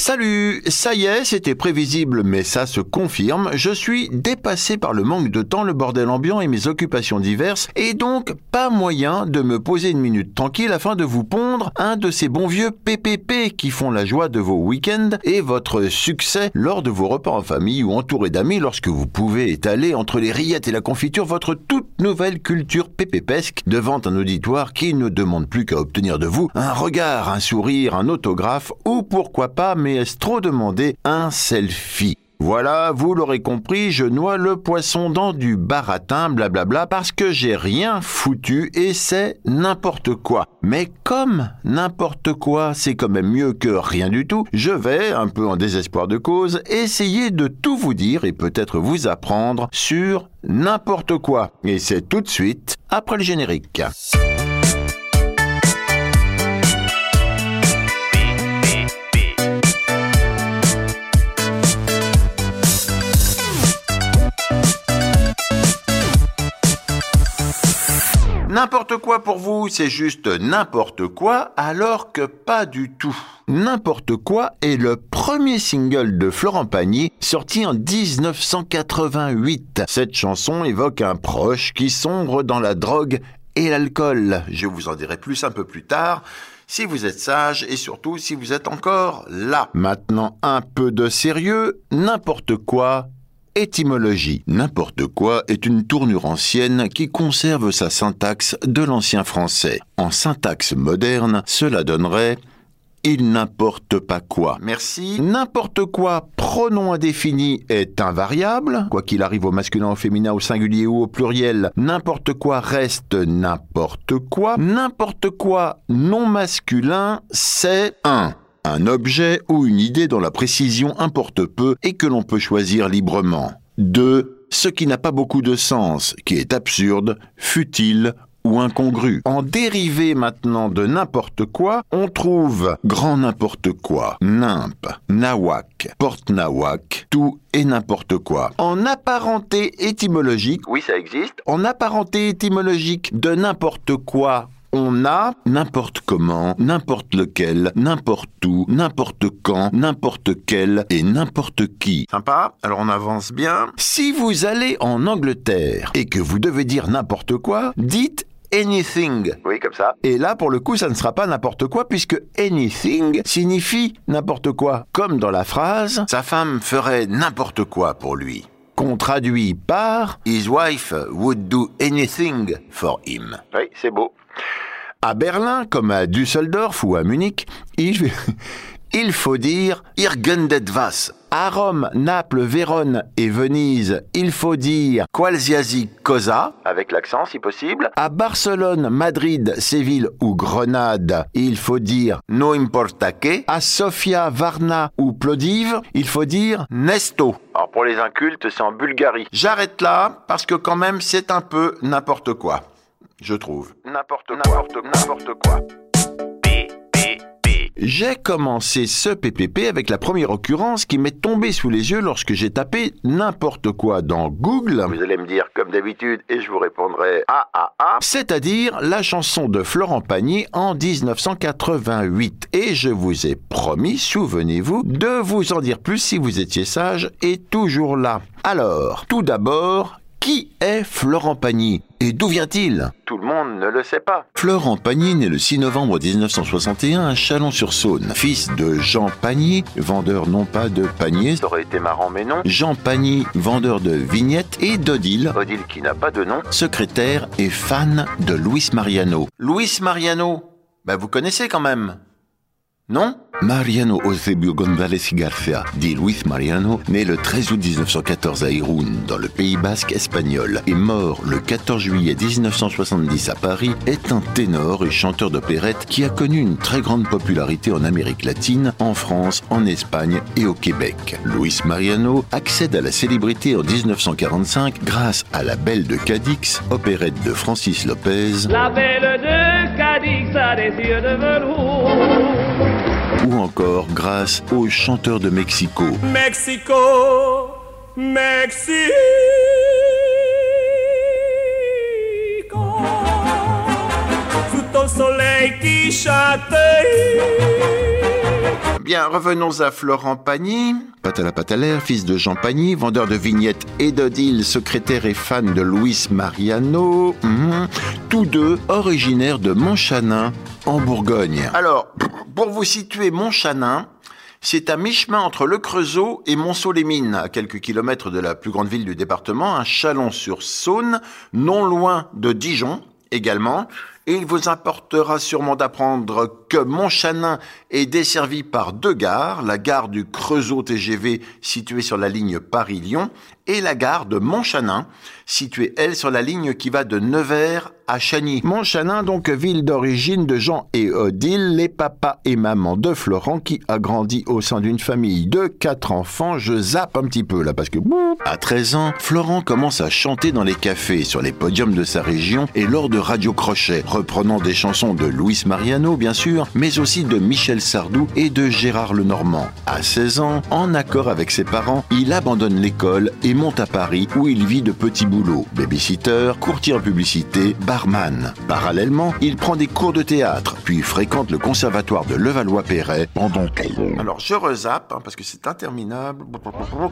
Salut, ça y est, c'était prévisible, mais ça se confirme. Je suis dépassé par le manque de temps, le bordel ambiant et mes occupations diverses, et donc pas moyen de me poser une minute tranquille afin de vous pondre un de ces bons vieux PPP qui font la joie de vos week-ends et votre succès lors de vos repas en famille ou entouré d'amis lorsque vous pouvez étaler entre les rillettes et la confiture votre toute nouvelle culture PPPesque devant un auditoire qui ne demande plus qu'à obtenir de vous un regard, un sourire, un autographe ou pourquoi pas, est-ce trop demandé, un selfie? Voilà, vous l'aurez compris, je noie le poisson dans du baratin, blablabla, parce que j'ai rien foutu et c'est n'importe quoi. Mais comme n'importe quoi, c'est quand même mieux que rien du tout, je vais, un peu en désespoir de cause, essayer de tout vous dire et peut-être vous apprendre sur n'importe quoi. Et c'est tout de suite après le générique. N'importe quoi pour vous, c'est juste n'importe quoi, alors que pas du tout. N'importe quoi est le premier single de Florent Pagny sorti en 1988. Cette chanson évoque un proche qui sombre dans la drogue et l'alcool. Je vous en dirai plus un peu plus tard si vous êtes sage et surtout si vous êtes encore là. Maintenant, un peu de sérieux, n'importe quoi Étymologie. N'importe quoi est une tournure ancienne qui conserve sa syntaxe de l'ancien français. En syntaxe moderne, cela donnerait il n'importe pas quoi. Merci. N'importe quoi, pronom indéfini, est invariable. Quoi qu'il arrive au masculin, au féminin, au singulier ou au pluriel, n'importe quoi reste n'importe quoi. N'importe quoi non masculin, c'est un un objet ou une idée dont la précision importe peu et que l'on peut choisir librement. 2. Ce qui n'a pas beaucoup de sens, qui est absurde, futile ou incongru. En dérivé maintenant de n'importe quoi, on trouve grand n'importe quoi, nimp, nawak, porte-nawak, tout et n'importe quoi. En apparenté étymologique, oui ça existe, en apparenté étymologique de n'importe quoi on a n'importe comment, n'importe lequel, n'importe où, n'importe quand, n'importe quel et n'importe qui. Sympa Alors on avance bien. Si vous allez en Angleterre et que vous devez dire n'importe quoi, dites anything. Oui, comme ça. Et là, pour le coup, ça ne sera pas n'importe quoi puisque anything signifie n'importe quoi. Comme dans la phrase, sa femme ferait n'importe quoi pour lui. Qu'on traduit par His wife would do anything for him. Oui, c'est beau. À Berlin, comme à Düsseldorf ou à Munich, il, il faut dire Irgendet was. À Rome, Naples, Vérone et Venise, il faut dire qualsiasi cosa, avec l'accent si possible. À Barcelone, Madrid, Séville ou Grenade, il faut dire no importa que. À Sofia, Varna ou Plodive, il faut dire nesto. Alors pour les incultes, c'est en Bulgarie. J'arrête là parce que quand même c'est un peu n'importe quoi je trouve. N'importe quoi. N'importe n'importe quoi. J'ai commencé ce PPP avec la première occurrence qui m'est tombée sous les yeux lorsque j'ai tapé n'importe quoi dans Google. Vous allez me dire comme d'habitude et je vous répondrai ah ah ah. C'est-à-dire la chanson de Florent Pagny en 1988. Et je vous ai promis, souvenez-vous, de vous en dire plus si vous étiez sage et toujours là. Alors, tout d'abord, qui est Florent Pagny et d'où vient-il? Tout le monde ne le sait pas. Florent Pagny naît le 6 novembre 1961 à Chalon-sur-Saône. Fils de Jean Pagny, vendeur non pas de paniers, ça aurait été marrant mais non. Jean Pagny, vendeur de vignettes, et d'Odile, Odile qui n'a pas de nom, secrétaire et fan de Luis Mariano. Luis Mariano? Ben vous connaissez quand même non? Mariano Eusebio González Garcia, dit Luis Mariano, né le 13 août 1914 à Irún, dans le Pays basque espagnol, et mort le 14 juillet 1970 à Paris, est un ténor et chanteur d'opérette qui a connu une très grande popularité en Amérique latine, en France, en Espagne et au Québec. Luis Mariano accède à la célébrité en 1945 grâce à La Belle de Cadix, opérette de Francis Lopez. La Belle de Cadix a des yeux de velours ou encore grâce aux chanteurs de Mexico. Mexico, Mexico. Sous ton soleil qui chante. Bien, revenons à Florent Pagny. Patala Patalaire, fils de Jean Pagny, vendeur de vignettes et d'Odile, secrétaire et fan de Luis Mariano. Mhm. Tous deux originaires de Montchanin, en Bourgogne. Alors, pour vous situer Montchanin, c'est à mi-chemin entre le Creusot et Montceau-les-Mines, à quelques kilomètres de la plus grande ville du département, un Chalon-sur-Saône, non loin de Dijon également. Et il vous importera sûrement d'apprendre que Montchanin est desservi par deux gares, la gare du Creusot TGV située sur la ligne Paris-Lyon et la gare de Montchanin, située elle sur la ligne qui va de Nevers à Chagny. Montchanin, donc ville d'origine de Jean et Odile, les papas et mamans de Florent qui a grandi au sein d'une famille de quatre enfants. Je zappe un petit peu là parce que à 13 ans, Florent commence à chanter dans les cafés, sur les podiums de sa région et lors de Radio Crochet, reprenant des chansons de Luis Mariano bien sûr, mais aussi de Michel Sardou et de Gérard Lenormand. À 16 ans, en accord avec ses parents, il abandonne l'école et monte à Paris où il vit de petits boulots, babysitter, courtier en publicité, barman. Parallèlement, il prend des cours de théâtre, puis fréquente le conservatoire de Levallois-Perret pendant Alors je rezappe, hein, parce que c'est interminable.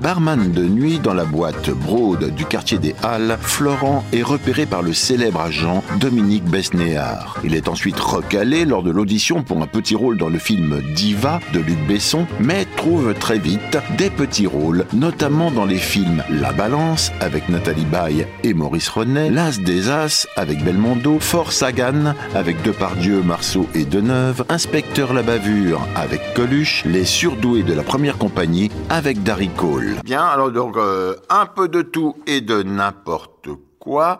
Barman de nuit dans la boîte Broad du quartier des Halles, Florent est repéré par le célèbre agent Dominique Besnéard. Il est ensuite recalé lors de l'audition pour un petit rôle dans le film Diva de Luc Besson, mais trouve très vite des petits rôles, notamment dans les films La Balance avec Nathalie Baye et Maurice Renet, L'As des As avec Belmondo, Fort Sagan avec Depardieu, Marceau et Deneuve, Inspecteur la bavure avec Coluche, Les surdoués de la première compagnie avec Darry Cole. Bien, alors donc euh, un peu de tout et de n'importe quoi.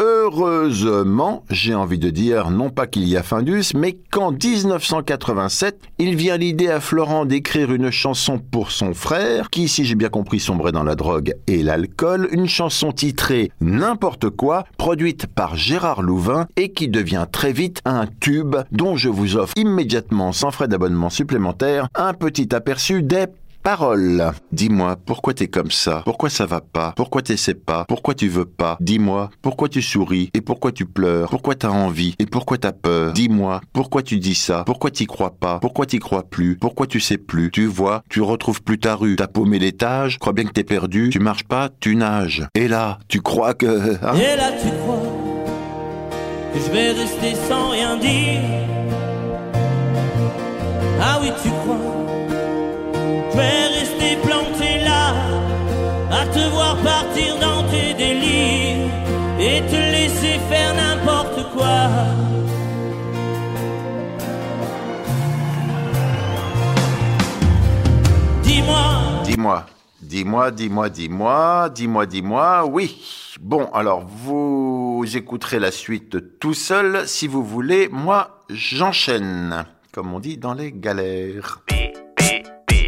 Heureusement, j'ai envie de dire, non pas qu'il y a Findus, mais qu'en 1987, il vient l'idée à Florent d'écrire une chanson pour son frère, qui, si j'ai bien compris, sombrait dans la drogue et l'alcool, une chanson titrée N'importe quoi, produite par Gérard Louvain et qui devient très vite un tube dont je vous offre immédiatement, sans frais d'abonnement supplémentaire, un petit aperçu des Parole. Dis-moi, pourquoi t'es comme ça? Pourquoi ça va pas? Pourquoi t'essaies pas? Pourquoi tu veux pas? Dis-moi, pourquoi tu souris? Et pourquoi tu pleures? Pourquoi t'as envie? Et pourquoi t'as peur? Dis-moi, pourquoi tu dis ça? Pourquoi t'y crois pas? Pourquoi t'y crois plus? Pourquoi tu sais plus? Tu vois, tu retrouves plus ta rue, t'as paumé l'étage, crois bien que t'es perdu, tu marches pas, tu nages. Et là, tu crois que... Hein? Et là, tu crois que je vais rester sans rien dire. Ah oui, tu crois partir dans tes délires et te laisser faire n'importe quoi. Dis-moi. Dis-moi. Dis-moi, dis-moi, dis-moi, dis-moi, dis-moi, oui. Bon, alors vous écouterez la suite tout seul si vous voulez. Moi, j'enchaîne, comme on dit dans les galères.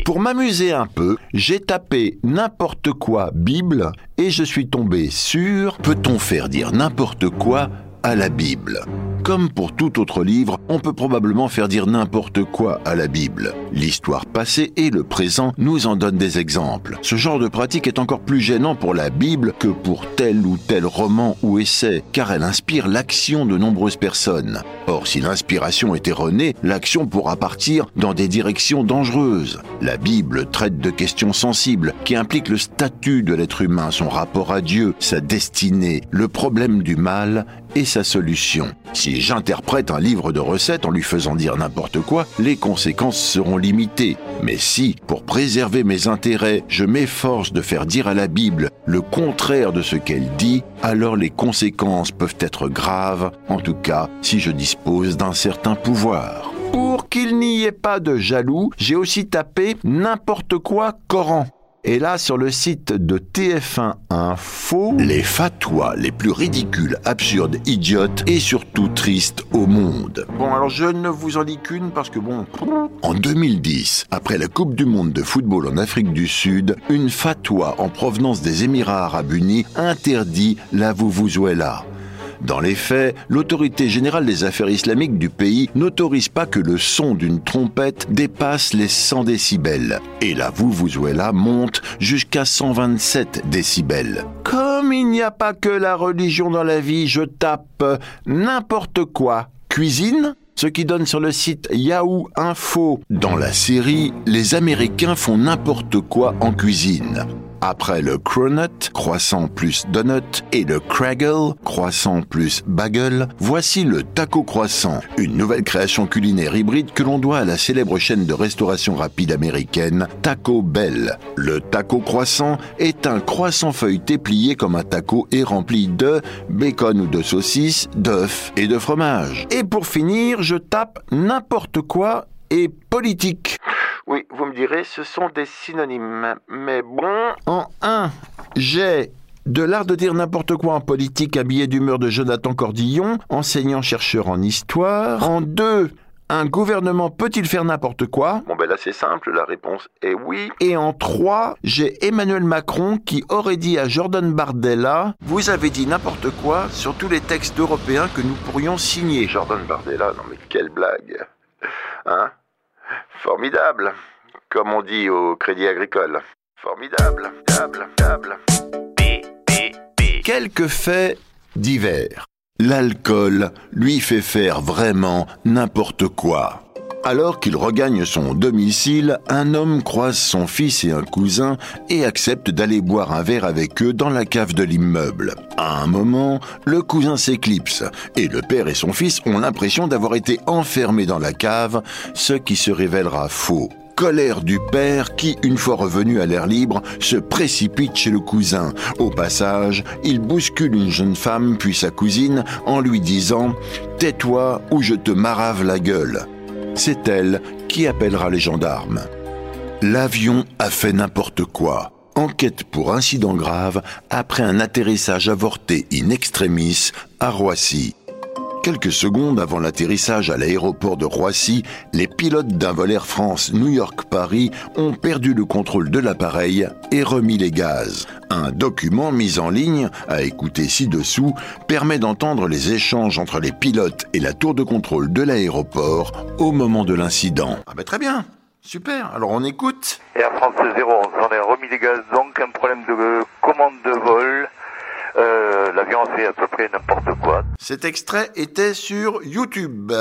Pour m'amuser un peu, j'ai tapé n'importe quoi Bible et je suis tombé sur Peut-on faire dire n'importe quoi à la Bible comme pour tout autre livre, on peut probablement faire dire n'importe quoi à la Bible. L'histoire passée et le présent nous en donnent des exemples. Ce genre de pratique est encore plus gênant pour la Bible que pour tel ou tel roman ou essai, car elle inspire l'action de nombreuses personnes. Or, si l'inspiration est erronée, l'action pourra partir dans des directions dangereuses. La Bible traite de questions sensibles qui impliquent le statut de l'être humain, son rapport à Dieu, sa destinée, le problème du mal et sa solution. Si j'interprète un livre de recettes en lui faisant dire n'importe quoi, les conséquences seront limitées. Mais si, pour préserver mes intérêts, je m'efforce de faire dire à la Bible le contraire de ce qu'elle dit, alors les conséquences peuvent être graves, en tout cas si je dispose d'un certain pouvoir. Pour qu'il n'y ait pas de jaloux, j'ai aussi tapé n'importe quoi Coran. Et là, sur le site de TF1 Info, les fatwas les plus ridicules, absurdes, idiotes et surtout tristes au monde. Bon, alors je ne vous en dis qu'une parce que bon... En 2010, après la Coupe du Monde de football en Afrique du Sud, une fatwa en provenance des Émirats Arabes Unis interdit la Vuvuzuela. Dans les faits, l'autorité générale des affaires islamiques du pays n'autorise pas que le son d'une trompette dépasse les 100 décibels. Et la Vuvuzuela monte jusqu'à 127 décibels. Comme il n'y a pas que la religion dans la vie, je tape n'importe quoi. Cuisine ce qui donne sur le site Yahoo Info. Dans la série, les Américains font n'importe quoi en cuisine. Après le cronut, croissant plus donut, et le craggle, croissant plus bagel, voici le taco croissant, une nouvelle création culinaire hybride que l'on doit à la célèbre chaîne de restauration rapide américaine Taco Bell. Le taco croissant est un croissant feuilleté plié comme un taco et rempli de bacon ou de saucisses, d'œufs et de fromage. Et pour finir, je tape n'importe quoi et politique. Oui, vous me direz, ce sont des synonymes. Mais bon. En 1, j'ai de l'art de dire n'importe quoi en politique, habillé d'humeur de Jonathan Cordillon, enseignant-chercheur en histoire. En 2, un gouvernement peut-il faire n'importe quoi? Bon ben là c'est simple, la réponse est oui. Et en 3, j'ai Emmanuel Macron qui aurait dit à Jordan Bardella Vous avez dit n'importe quoi sur tous les textes européens que nous pourrions signer. Jordan Bardella, non mais quelle blague Hein? Formidable, comme on dit au Crédit Agricole. Formidable, dable, dable. Quelques faits divers. L'alcool lui fait faire vraiment n'importe quoi. Alors qu'il regagne son domicile, un homme croise son fils et un cousin et accepte d'aller boire un verre avec eux dans la cave de l'immeuble. À un moment, le cousin s'éclipse et le père et son fils ont l'impression d'avoir été enfermés dans la cave, ce qui se révélera faux colère du père qui, une fois revenu à l'air libre, se précipite chez le cousin. Au passage, il bouscule une jeune femme puis sa cousine en lui disant ⁇ Tais-toi ou je te marave la gueule ⁇ c'est elle qui appellera les gendarmes. L'avion a fait n'importe quoi. Enquête pour incident grave après un atterrissage avorté in extremis à Roissy. Quelques secondes avant l'atterrissage à l'aéroport de Roissy, les pilotes d'un vol Air France New York-Paris ont perdu le contrôle de l'appareil et remis les gaz. Un document mis en ligne, à écouter ci-dessous, permet d'entendre les échanges entre les pilotes et la tour de contrôle de l'aéroport au moment de l'incident. Ah bah très bien Super, alors on écoute. Air France 0, on a remis les gaz, donc un problème de commande de vol. Fait à peu près n'importe quoi. Cet extrait était sur YouTube.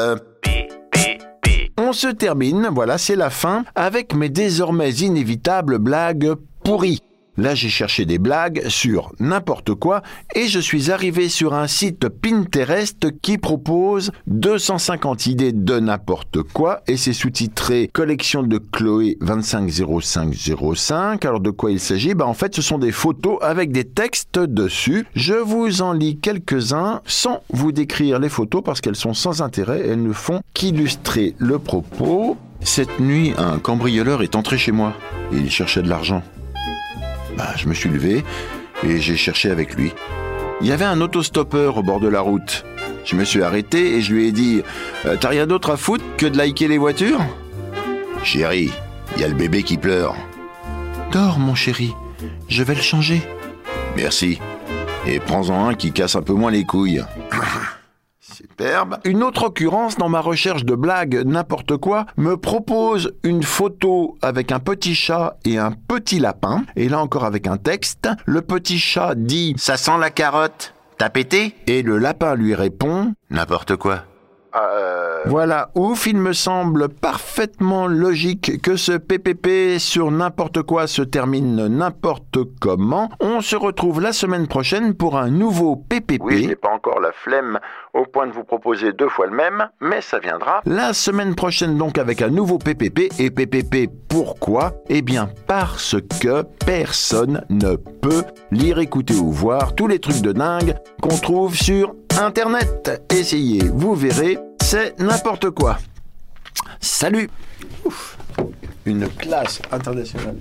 On se termine, voilà, c'est la fin, avec mes désormais inévitables blagues pourries. Là, j'ai cherché des blagues sur n'importe quoi et je suis arrivé sur un site Pinterest qui propose 250 idées de n'importe quoi et c'est sous-titré Collection de Chloé 250505. Alors de quoi il s'agit? Ben en fait, ce sont des photos avec des textes dessus. Je vous en lis quelques-uns sans vous décrire les photos parce qu'elles sont sans intérêt, elles ne font qu'illustrer le propos. Cette nuit, un cambrioleur est entré chez moi. Il cherchait de l'argent. Bah, je me suis levé et j'ai cherché avec lui. Il y avait un autostoppeur au bord de la route. Je me suis arrêté et je lui ai dit euh, T'as rien d'autre à foutre que de liker les voitures? Chérie, il y a le bébé qui pleure. Dors, mon chéri, je vais le changer. Merci. Et prends-en un qui casse un peu moins les couilles. Une autre occurrence dans ma recherche de blagues n'importe quoi me propose une photo avec un petit chat et un petit lapin. Et là encore avec un texte. Le petit chat dit Ça sent la carotte. T'as pété? Et le lapin lui répond N'importe quoi. Euh... Voilà, ouf, il me semble parfaitement logique que ce PPP sur n'importe quoi se termine n'importe comment. On se retrouve la semaine prochaine pour un nouveau PPP. Oui, je n'ai pas encore la flemme au point de vous proposer deux fois le même, mais ça viendra. La semaine prochaine donc avec un nouveau PPP. Et PPP pourquoi? Eh bien parce que personne ne peut lire, écouter ou voir tous les trucs de dingue qu'on trouve sur Internet. Essayez, vous verrez, c'est n'importe quoi. Salut. Une classe internationale.